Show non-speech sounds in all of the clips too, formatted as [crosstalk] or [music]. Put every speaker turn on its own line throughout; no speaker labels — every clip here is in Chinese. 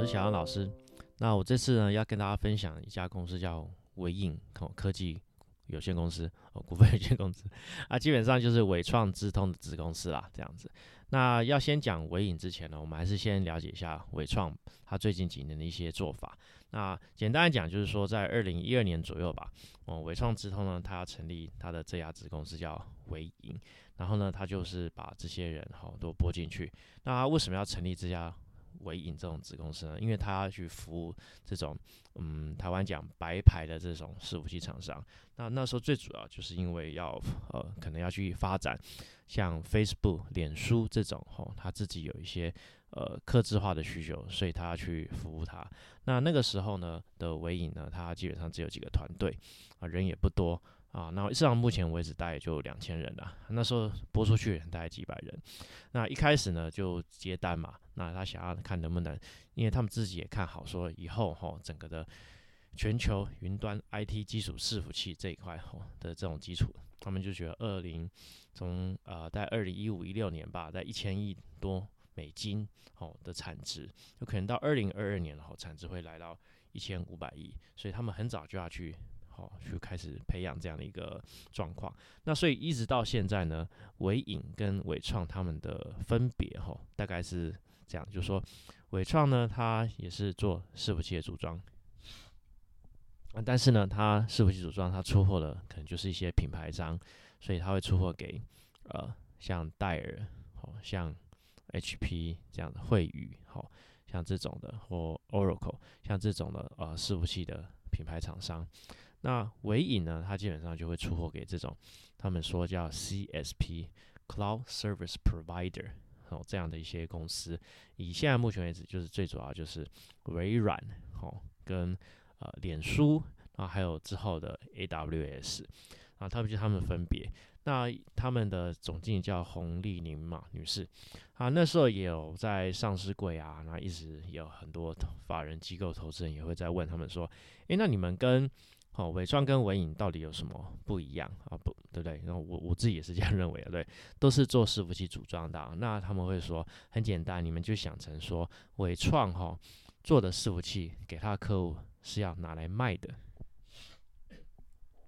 我是小杨老师。那我这次呢，要跟大家分享一家公司叫微影哦科技有限公司哦股份有限公司啊，基本上就是伟创智通的子公司啦，这样子。那要先讲微影之前呢，我们还是先了解一下伟创它最近几年的一些做法。那简单来讲，就是说在二零一二年左右吧，哦伟创智通呢，它要成立它的这家子公司叫微影，然后呢，它就是把这些人哈都拨进去。那为什么要成立这家？伟影这种子公司呢，因为它要去服务这种嗯台湾讲白牌的这种伺服器厂商，那那时候最主要就是因为要呃可能要去发展像 Facebook、脸书这种吼，他自己有一些呃客制化的需求，所以他要去服务它。那那个时候呢的伟影呢，它基本上只有几个团队啊，人也不多。啊，那市场目前为止大概就两千人了。那时候播出去大概几百人。那一开始呢就接单嘛，那他想要看能不能，因为他们自己也看好说以后哈整个的全球云端 IT 基础伺服器这一块哈的这种基础，他们就觉得二零从呃在二零一五一六年吧，在一千亿多美金哦的产值，有可能到二零二二年后产值会来到一千五百亿，所以他们很早就要去。哦，去开始培养这样的一个状况。那所以一直到现在呢，伟影跟伟创他们的分别哈，大概是这样，就是说伟创呢，它也是做伺服器的组装，啊，但是呢，它伺服器组装它出货的可能就是一些品牌商，所以它会出货给呃像戴尔，哦，像 HP 这样的惠宇，好，像这种的或 Oracle，像这种的呃伺服器的品牌厂商。那伟影呢，它基本上就会出货给这种，他们说叫 CSP（Cloud Service Provider） 哦这样的一些公司。以现在目前为止，就是最主要就是微软哦跟呃脸书啊，还有之后的 AWS 啊，他们就他们分别。那他们的总经理叫洪丽宁嘛女士啊，那时候也有在上市柜啊，那一直有很多法人机构投资人也会在问他们说，诶，那你们跟哦，伪装跟伪影到底有什么不一样啊？不对不对？然后我我自己也是这样 [laughs] 认为的，对，都是做伺服器组装的。那他们会说很简单，你们就想成说伟创哈做的伺服器给他的客户是要拿来卖的，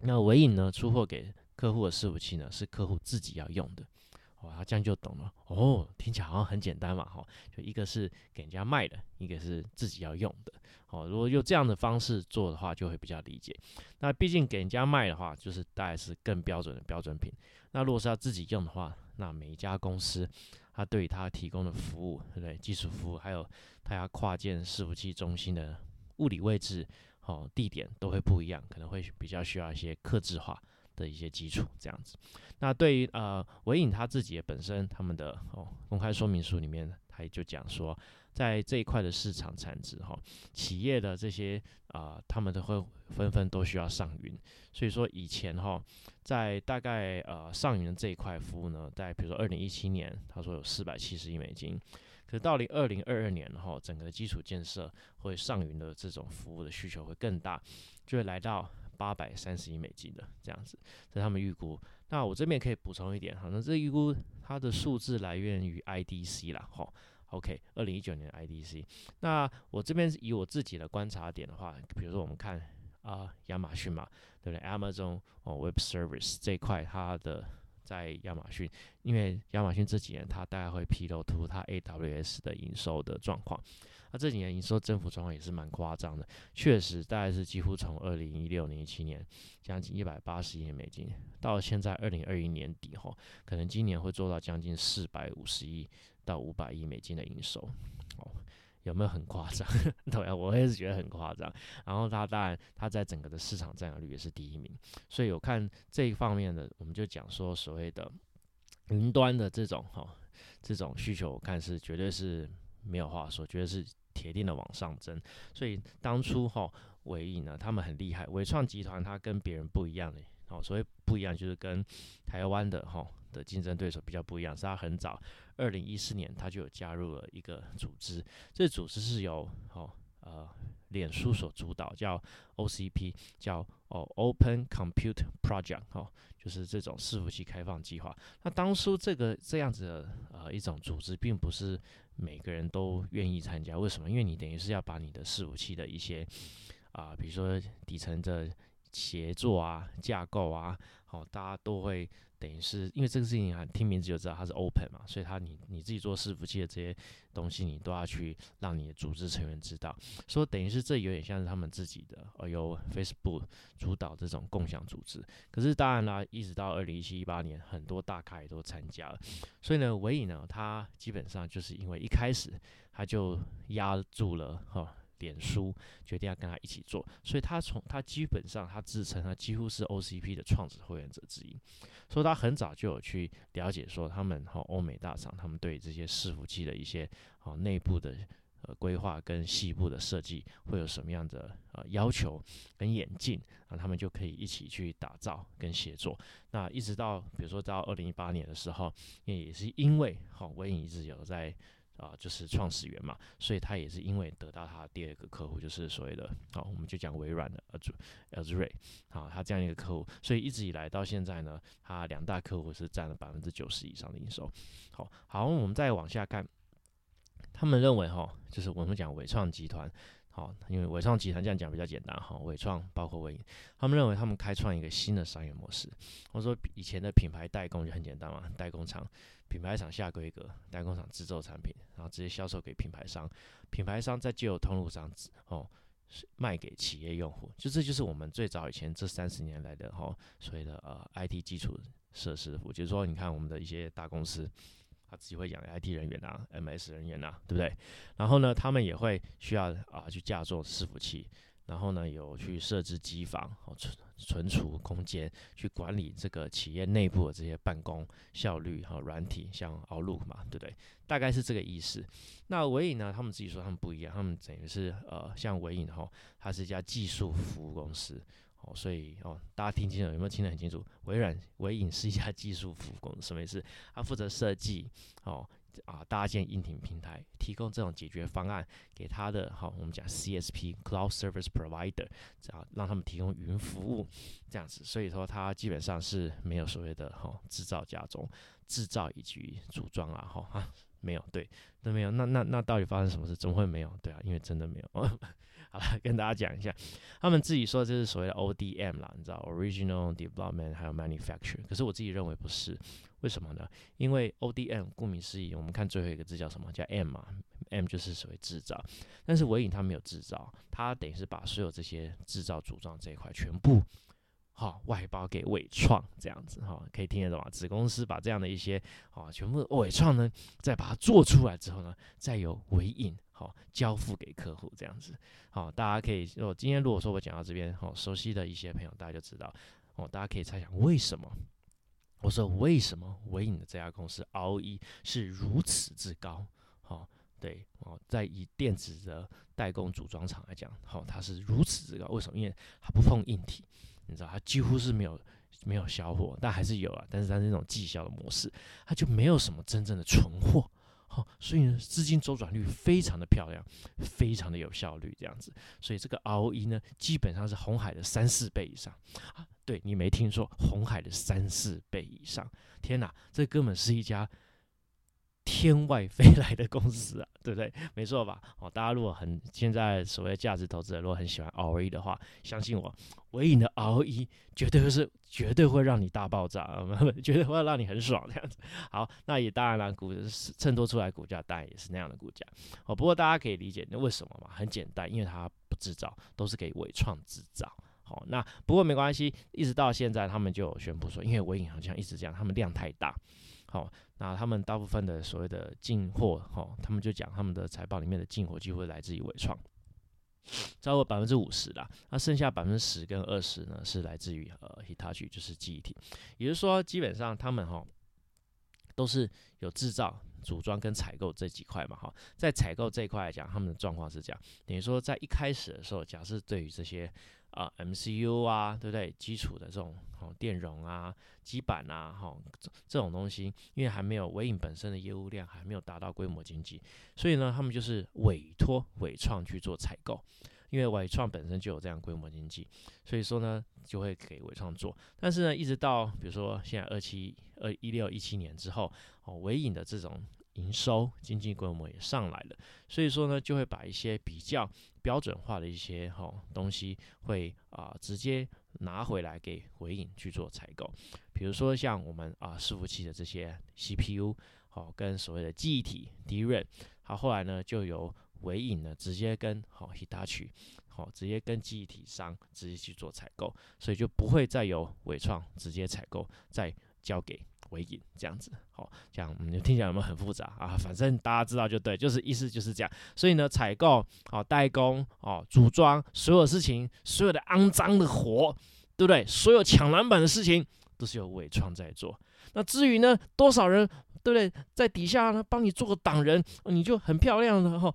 那伟影呢出货给客户的伺服器呢是客户自己要用的。哇，这样就懂了哦，听起来好像很简单嘛，哈，就一个是给人家卖的，一个是自己要用的，哦，如果用这样的方式做的话，就会比较理解。那毕竟给人家卖的话，就是大概是更标准的标准品。那如果是要自己用的话，那每一家公司，它对于它提供的服务，对不对？技术服务，还有它要跨建伺服器中心的物理位置，哦，地点都会不一样，可能会比较需要一些克制化。的一些基础这样子，那对于呃伟影他自己本身他们的哦公开说明书里面，他也就讲说，在这一块的市场产值哈，企业的这些啊，他们都会纷纷都需要上云，所以说以前哈，在大概呃上云的这一块服务呢，在比如说二零一七年，他说有四百七十亿美金，可是到了二零二二年哈，整个基础建设会上云的这种服务的需求会更大，就会来到。八百三十亿美金的这样子，这是他们预估。那我这边可以补充一点，哈，那这预估它的数字来源于 IDC 啦，哈。OK，二零一九年 IDC。那我这边以我自己的观察点的话，比如说我们看啊，亚马逊嘛，对不对？Amazon 哦，Web Service 这一块，它的在亚马逊，因为亚马逊这几年它大概会披露出它 AWS 的营收的状况。这几年营收增幅状况也是蛮夸张的，确实大概是几乎从二零一六年、一七年将近一百八十亿美金，到现在二零二一年底吼，可能今年会做到将近四百五十亿到五百亿美金的营收，哦，有没有很夸张？[laughs] 对啊，我也是觉得很夸张。然后它当然它在整个的市场占有率也是第一名，所以有看这一方面的，我们就讲说所谓的云端的这种哈这种需求，我看是绝对是。没有话说，觉得是铁定的往上增。所以当初哈伟影呢，他们很厉害。伟创集团它跟别人不一样的，哦，所谓不一样就是跟台湾的哈的竞争对手比较不一样。是他很早，二零一四年他就有加入了一个组织，这组织是由哦呃脸书所主导，叫 OCP，叫哦 Open Compute Project，哦，就是这种伺服器开放计划。那当初这个这样子的呃一种组织，并不是。每个人都愿意参加。为什么？因为你等于是要把你的伺服器的一些啊，比如说底层的协作啊、架构啊，好，大家都会。等于是因为这个事情啊，听名字就知道它是 open 嘛，所以它你你自己做伺服器的这些东西，你都要去让你的组织成员知道。说等于是这有点像是他们自己的，呃，由 Facebook 主导这种共享组织。可是当然啦，一直到二零一七一八年，很多大咖也都参加了。所以呢，唯影呢，它基本上就是因为一开始它就压住了哈。脸书决定要跟他一起做，所以他从他基本上他自称他几乎是 OCP 的创始会员者之一，所以他很早就有去了解说他们哈欧美大厂他们对这些伺服器的一些啊内部的呃规划跟细部的设计会有什么样的呃要求跟演进啊，他们就可以一起去打造跟协作。那一直到比如说到二零一八年的时候，也也是因为好微影一直有在。啊，就是创始人嘛，所以他也是因为得到他的第二个客户，就是所谓的，好，我们就讲微软的 Azure，好，他这样一个客户，所以一直以来到现在呢，他两大客户是占了百分之九十以上的营收。好，好，我们再往下看，他们认为哈，就是我们讲伟创集团，好，因为伟创集团这样讲比较简单哈，伟创包括伟，他们认为他们开创一个新的商业模式。我说以前的品牌代工就很简单嘛，代工厂。品牌厂下规格，代工厂制作产品，然后直接销售给品牌商，品牌商再就有通路上哦卖给企业用户，就这就是我们最早以前这三十年来的哈所谓的呃 IT 基础设施服务，就是说你看我们的一些大公司，他自己会养 IT 人员啊，MS 人员啊，对不对？然后呢，他们也会需要啊去架做伺服器。然后呢，有去设置机房、哦存存储空间，去管理这个企业内部的这些办公效率和软体，像 Outlook 嘛，对不对？大概是这个意思。那维影呢，他们自己说他们不一样，他们等于是呃，像维影哈，它是一家技术服务公司，哦，所以哦，大家听清楚有没有听得很清楚？微软伟影是一家技术服务公司，什么意思？它负责设计，哦。啊，搭建硬体平台，提供这种解决方案给他的，好，我们讲 CSP（Cloud Service Provider），这样让他们提供云服务，这样子。所以说，它基本上是没有所谓的哈制造、加工、制造以及组装啊，哈啊，没有，对，都没有。那那那到底发生什么事？怎么会没有？对啊，因为真的没有。[laughs] 好了，跟大家讲一下，他们自己说这是所谓的 ODM 啦，你知道，Original Development 还有 Manufacture，可是我自己认为不是。为什么呢？因为 O D M 顾名思义，我们看最后一个字叫什么？叫 M 嘛，M 就是所谓制造。但是伟影它没有制造，它等于是把所有这些制造组装这一块全部好外包给伟创这样子哈，可以听得懂啊？子公司把这样的一些好全部伟创呢，再把它做出来之后呢，再由伟影好交付给客户这样子。好，大家可以，我今天如果说我讲到这边，好熟悉的一些朋友，大家就知道哦，大家可以猜想为什么。我说为什么维影的这家公司 ROE 是如此之高？好，对哦，在以电子的代工组装厂来讲，好，它是如此之高。为什么？因为它不碰硬体，你知道，它几乎是没有没有销货，但还是有啊。但是它是那种绩效的模式，它就没有什么真正的存货。好，所以呢，资金周转率非常的漂亮，非常的有效率，这样子。所以这个 ROE 呢，基本上是红海的三四倍以上啊。对你没听说，红海的三四倍以上，天哪，这根本是一家天外飞来的公司啊，[laughs] 对不对？没错吧？哦，大家如果很现在所谓价值投资者如果很喜欢 ROE 的话，相信我，伟影的 ROE 绝对会是绝对会让你大爆炸，[laughs] 绝对会让你很爽这样子。好，那也当然了，股衬托出来股价当然也是那样的股价。哦，不过大家可以理解那为什么嘛？很简单，因为它不制造，都是给伟创制造。好，那不过没关系，一直到现在，他们就宣布说，因为微影好像一直这样，他们量太大，好，那他们大部分的所谓的进货，哈，他们就讲他们的财报里面的进货几乎来自于伟创，超过百分之五十啦，那剩下百分之十跟二十呢，是来自于呃 Hitachi，就是记忆体，也就是说，基本上他们哈都是有制造、组装跟采购这几块嘛，哈，在采购这一块来讲，他们的状况是这样，等于说在一开始的时候，假设对于这些啊，MCU 啊，对不对？基础的这种哦，电容啊、基板啊，哈，这这种东西，因为还没有微影本身的业务量还没有达到规模经济，所以呢，他们就是委托伟创去做采购，因为伟创本身就有这样规模经济，所以说呢，就会给伟创做。但是呢，一直到比如说现在二七二一六一七年之后，哦，伟影的这种营收、经济规模也上来了，所以说呢，就会把一些比较标准化的一些哈东西，会啊直接拿回来给伟影去做采购。比如说像我们啊伺服器的这些 CPU，好跟所谓的记忆体 DRAM，好后来呢就由伟影呢直接跟好 Hitachi，好直接跟记忆体商直接去做采购，所以就不会再由伟创直接采购，再交给。为引这样子，好，这样嗯，听起来有没有很复杂啊？反正大家知道就对，就是意思就是这样。所以呢，采购、哦代工、哦组装，所有事情，所有的肮脏的活，对不对？所有抢篮板的事情，都是由伟创在做。那至于呢，多少人，对不对？在底下呢，帮你做个挡人，你就很漂亮的哈。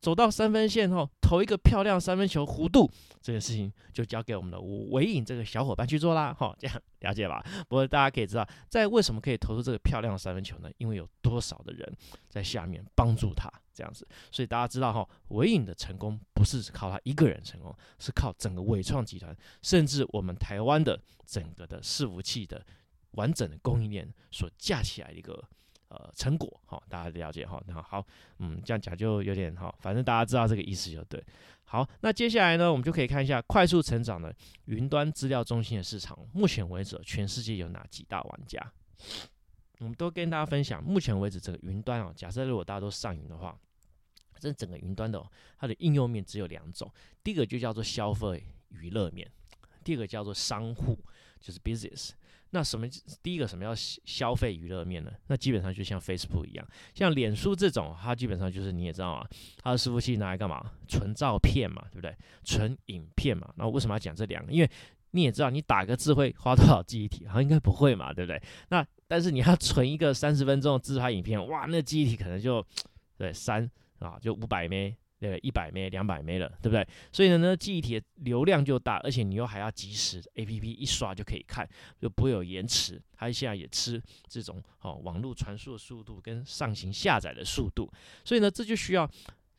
走到三分线后投一个漂亮三分球弧度，这个事情就交给我们的尾影这个小伙伴去做啦。哈，这样了解吧？不过大家可以知道，在为什么可以投出这个漂亮的三分球呢？因为有多少的人在下面帮助他这样子。所以大家知道哈，尾影的成功不是靠他一个人成功，是靠整个伟创集团，甚至我们台湾的整个的伺服器的完整的供应链所架起来的一个。呃，成果哈，大家了解哈，那好，嗯，这样讲就有点哈，反正大家知道这个意思就对。好，那接下来呢，我们就可以看一下快速成长的云端资料中心的市场。目前为止，全世界有哪几大玩家？我们都跟大家分享。目前为止，这个云端啊，假设如果大家都上云的话，这整个云端的它的应用面只有两种，第一个就叫做消费娱乐面，第二个叫做商户，就是 business。那什么？第一个什么叫消消费娱乐面呢？那基本上就像 Facebook 一样，像脸书这种，它基本上就是你也知道啊，它的伺服器拿来干嘛？存照片嘛，对不对？存影片嘛。那我为什么要讲这两个？因为你也知道，你打个字会花多少记忆体？好像应该不会嘛，对不对？那但是你要存一个三十分钟的自拍影片，哇，那记忆体可能就对三啊，就五百枚。对，一百枚、两百枚了，对不对？所以呢，呢记忆体流量就大，而且你又还要及时，A P P 一刷就可以看，就不会有延迟。它现在也吃这种哦网络传输的速度跟上行下载的速度，所以呢，这就需要。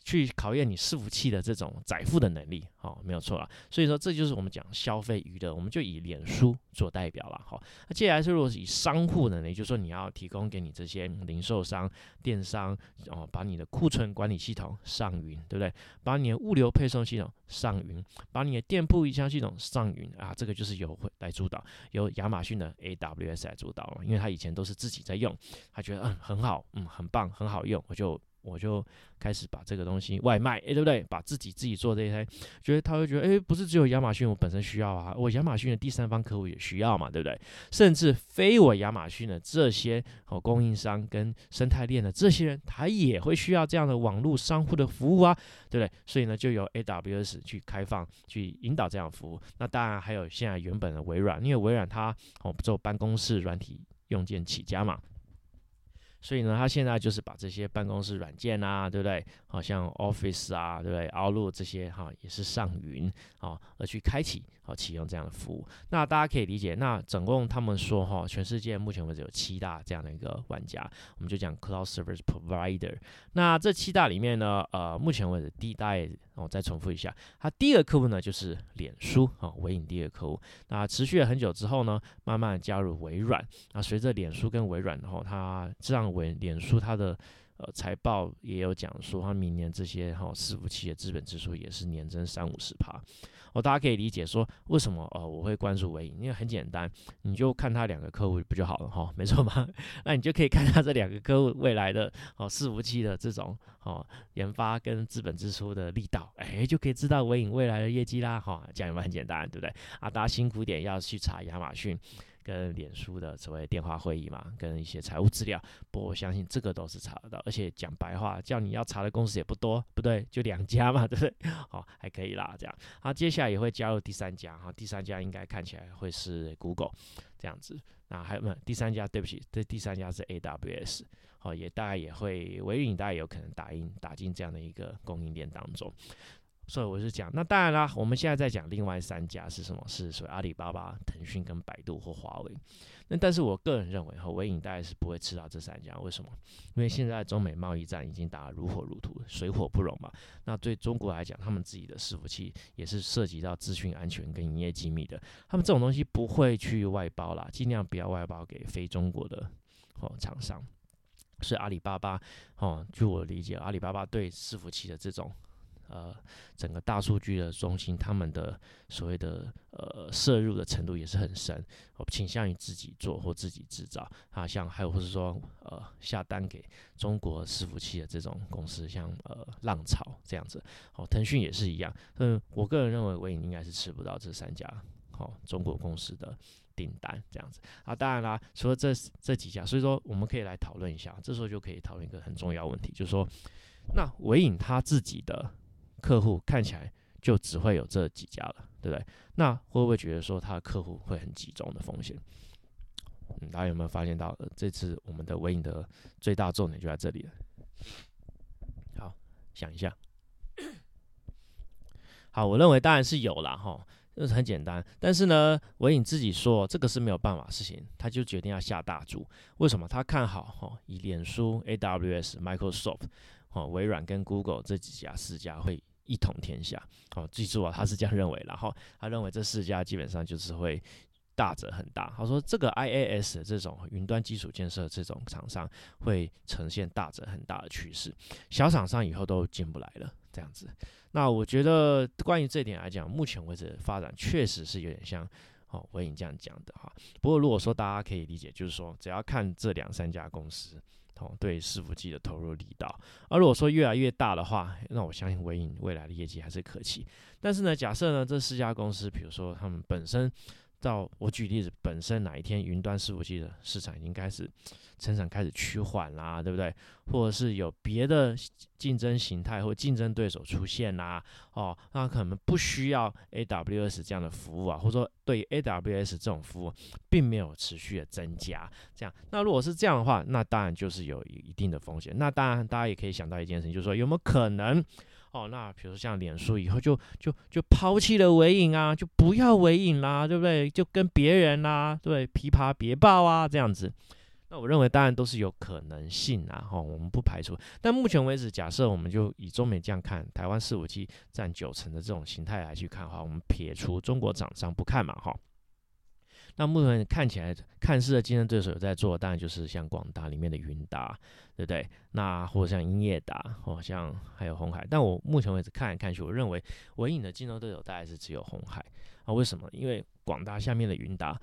去考验你伺服器的这种载负的能力，好，没有错了。所以说，这就是我们讲消费娱乐，我们就以脸书做代表了，好。那接下来是如果是以商户的呢，也就是说你要提供给你这些零售商、电商，哦，把你的库存管理系统上云，对不对？把你的物流配送系统上云，把你的店铺营销系统上云啊，这个就是由来主导，由亚马逊的 AWS 来主导了，因为他以前都是自己在用，他觉得嗯很好，嗯很棒，很好用，我就。我就开始把这个东西外卖，哎，对不对？把自己自己做这一台，觉得他会觉得，哎，不是只有亚马逊我本身需要啊，我亚马逊的第三方客户也需要嘛，对不对？甚至非我亚马逊的这些哦供应商跟生态链的这些人，他也会需要这样的网络商户的服务啊，对不对？所以呢，就由 AWS 去开放去引导这样服务。那当然还有现在原本的微软，因为微软它哦做办公室软体用件起家嘛。所以呢，他现在就是把这些办公室软件啊，对不对？好像 Office 啊，对不对？Outlook 这些哈，也是上云啊，而去开启好启用这样的服务。那大家可以理解，那总共他们说哈，全世界目前为止有七大这样的一个玩家，我们就讲 Cloud Service Provider。那这七大里面呢，呃，目前为止第一代。我再重复一下，它第一个客户呢就是脸书啊，微影第一个客户。那持续了很久之后呢，慢慢加入微软。那随着脸书跟微软，然后它这样为脸书它的。呃，财报也有讲说，它明年这些哈伺服器的资本支出也是年增三五十趴。哦，大家可以理解说，为什么呃我会关注微影？因为很简单，你就看他两个客户不就好了哈，没错吧？[laughs] 那你就可以看他这两个客户未来的哦伺服器的这种哦研发跟资本支出的力道，哎，就可以知道微影未来的业绩啦哈。这样有没有很简单，对不对？啊，大家辛苦点要去查亚马逊。跟脸书的所谓电话会议嘛，跟一些财务资料，不过，我相信这个都是查得到。而且讲白话，叫你要查的公司也不多，不对，就两家嘛，[laughs] 对不对？好，还可以啦，这样。好，接下来也会加入第三家，哈，第三家应该看起来会是 Google 这样子。那还有没有第三家？对不起，这第三家是 AWS，好，也大概也会微影，大概有可能打印打进这样的一个供应链当中。所以我是讲，那当然啦，我们现在在讲另外三家是什么？是属于阿里巴巴、腾讯跟百度或华为。那但是我个人认为，哈微影大概是不会吃到这三家。为什么？因为现在中美贸易战已经打得如火如荼，水火不容嘛。那对中国来讲，他们自己的伺服器也是涉及到资讯安全跟营业机密的，他们这种东西不会去外包啦，尽量不要外包给非中国的哦厂商。是阿里巴巴哦，据我理解，阿里巴巴对伺服器的这种。呃，整个大数据的中心，他们的所谓的呃摄入的程度也是很深，我倾向于自己做或自己制造啊，像还有或者说呃下单给中国伺服器的这种公司，像呃浪潮这样子，哦，腾讯也是一样，嗯，我个人认为微影应该是吃不到这三家好中国公司的订单这样子啊，当然啦，除了这这几家，所以说我们可以来讨论一下，这时候就可以讨论一个很重要问题，就是说，那微影他自己的。客户看起来就只会有这几家了，对不对？那会不会觉得说他的客户会很集中的风险？嗯，大家有没有发现到，这次我们的微影的最大重点就在这里了？好，想一下。好，我认为当然是有了哈，就是很简单。但是呢，微影自己说这个是没有办法事情，他就决定要下大注。为什么？他看好哈，以脸书、AWS、Microsoft、哦微软跟 Google 这几家四家会。一统天下，哦，记住啊，他是这样认为，然后他认为这四家基本上就是会大者很大。他说这个 I A S 这种云端基础建设这种厂商会呈现大者很大的趋势，小厂商以后都进不来了，这样子。那我觉得关于这点来讲，目前为止发展确实是有点像哦，我已经这样讲的哈。不过如果说大家可以理解，就是说只要看这两三家公司。对伺服器的投入力道，而如果说越来越大的话，那我相信微影未来的业绩还是可期。但是呢，假设呢这四家公司，比如说他们本身。到我举例子，本身哪一天云端伺服器的市场已经开始成长开始趋缓啦，对不对？或者是有别的竞争形态或竞争对手出现啦，哦，那可能不需要 AWS 这样的服务啊，或者说对 AWS 这种服务并没有持续的增加，这样，那如果是这样的话，那当然就是有一定的风险。那当然，大家也可以想到一件事情，就是说有没有可能？哦，那比如像脸书以后就就就抛弃了尾影啊，就不要尾影啦，对不对？就跟别人啦，对，琵琶别抱啊这样子。那我认为当然都是有可能性啊，哈，我们不排除。但目前为止，假设我们就以中美这样看，台湾四五七占九成的这种形态来去看的话，我们撇除中国厂商不看嘛，哈。那目前看起来看似的竞争对手有在做，当然就是像广达里面的云达，对不对？那或者像英业达，或像还有红海。但我目前为止看来看去，我认为唯影的竞争对手大概是只有红海啊。为什么？因为广达下面的云达，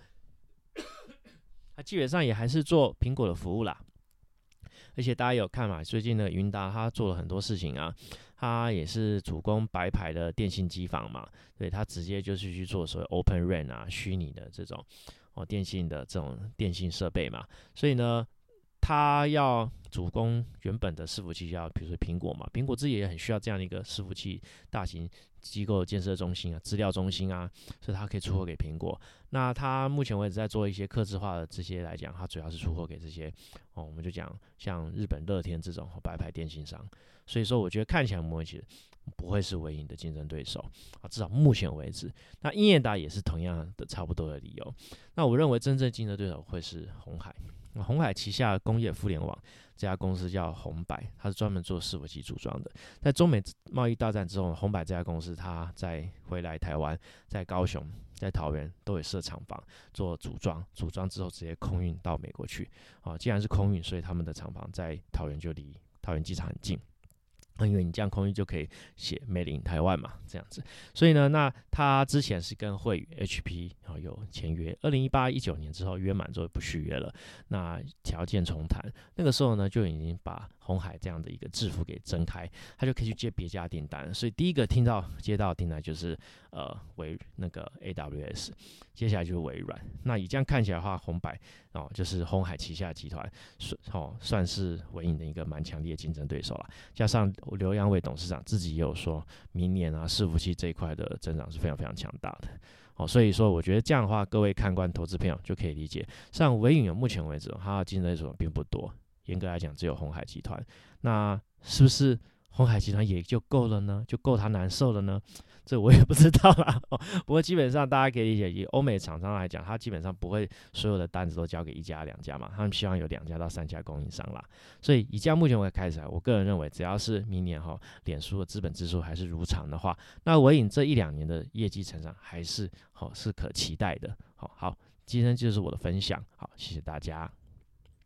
它基本上也还是做苹果的服务啦。而且大家有看嘛？最近的云达他做了很多事情啊，他也是主攻白牌的电信机房嘛，对他直接就是去做所谓 Open RAN 啊，虚拟的这种哦电信的这种电信设备嘛，所以呢。他要主攻原本的伺服器，要比如说苹果嘛，苹果自己也很需要这样的一个伺服器大型机构建设中心啊、资料中心啊，所以它可以出货给苹果。那它目前为止在做一些客制化的这些来讲，它主要是出货给这些哦，我们就讲像日本乐天这种白牌电信商。所以说，我觉得看起来模型不会是唯一的竞争对手啊，至少目前为止。那英业达也是同样的差不多的理由。那我认为真正竞争对手会是红海。红海旗下工业互联网这家公司叫红百，它是专门做伺服器组装的。在中美贸易大战之后，红百这家公司它在回来台湾，在高雄、在桃园都有设厂房做组装，组装之后直接空运到美国去。啊，既然是空运，所以他们的厂房在桃园就离桃园机场很近。因为你这样空运就可以写 Made in 台湾嘛，这样子，所以呢，那他之前是跟惠宇 HP 然后有签约，二零一八一九年之后约满之后不续约了，那条件重谈，那个时候呢就已经把。红海这样的一个制服给睁开，他就可以去接别家订单。所以第一个听到接到订单就是呃微那个 AWS，接下来就是微软。那以这样看起来的话，红百哦就是红海旗下集团算哦算是微影的一个蛮强烈的竞争对手了。加上刘阳伟董事长自己也有说，明年啊伺服器这一块的增长是非常非常强大的。哦，所以说我觉得这样的话，各位看官投资朋友就可以理解，像微影目前为止它的竞争对手并不多。严格来讲，只有红海集团，那是不是红海集团也就够了呢？就够他难受了呢？这我也不知道啦。[laughs] 不过基本上大家可以理解，以欧美厂商来讲，他基本上不会所有的单子都交给一家两家嘛，他们希望有两家到三家供应商啦。所以以这样目前为开始，我个人认为，只要是明年哈，脸书的资本支出还是如常的话，那伟影这一两年的业绩成长还是好是可期待的。好好，今天就是我的分享，好，谢谢大家。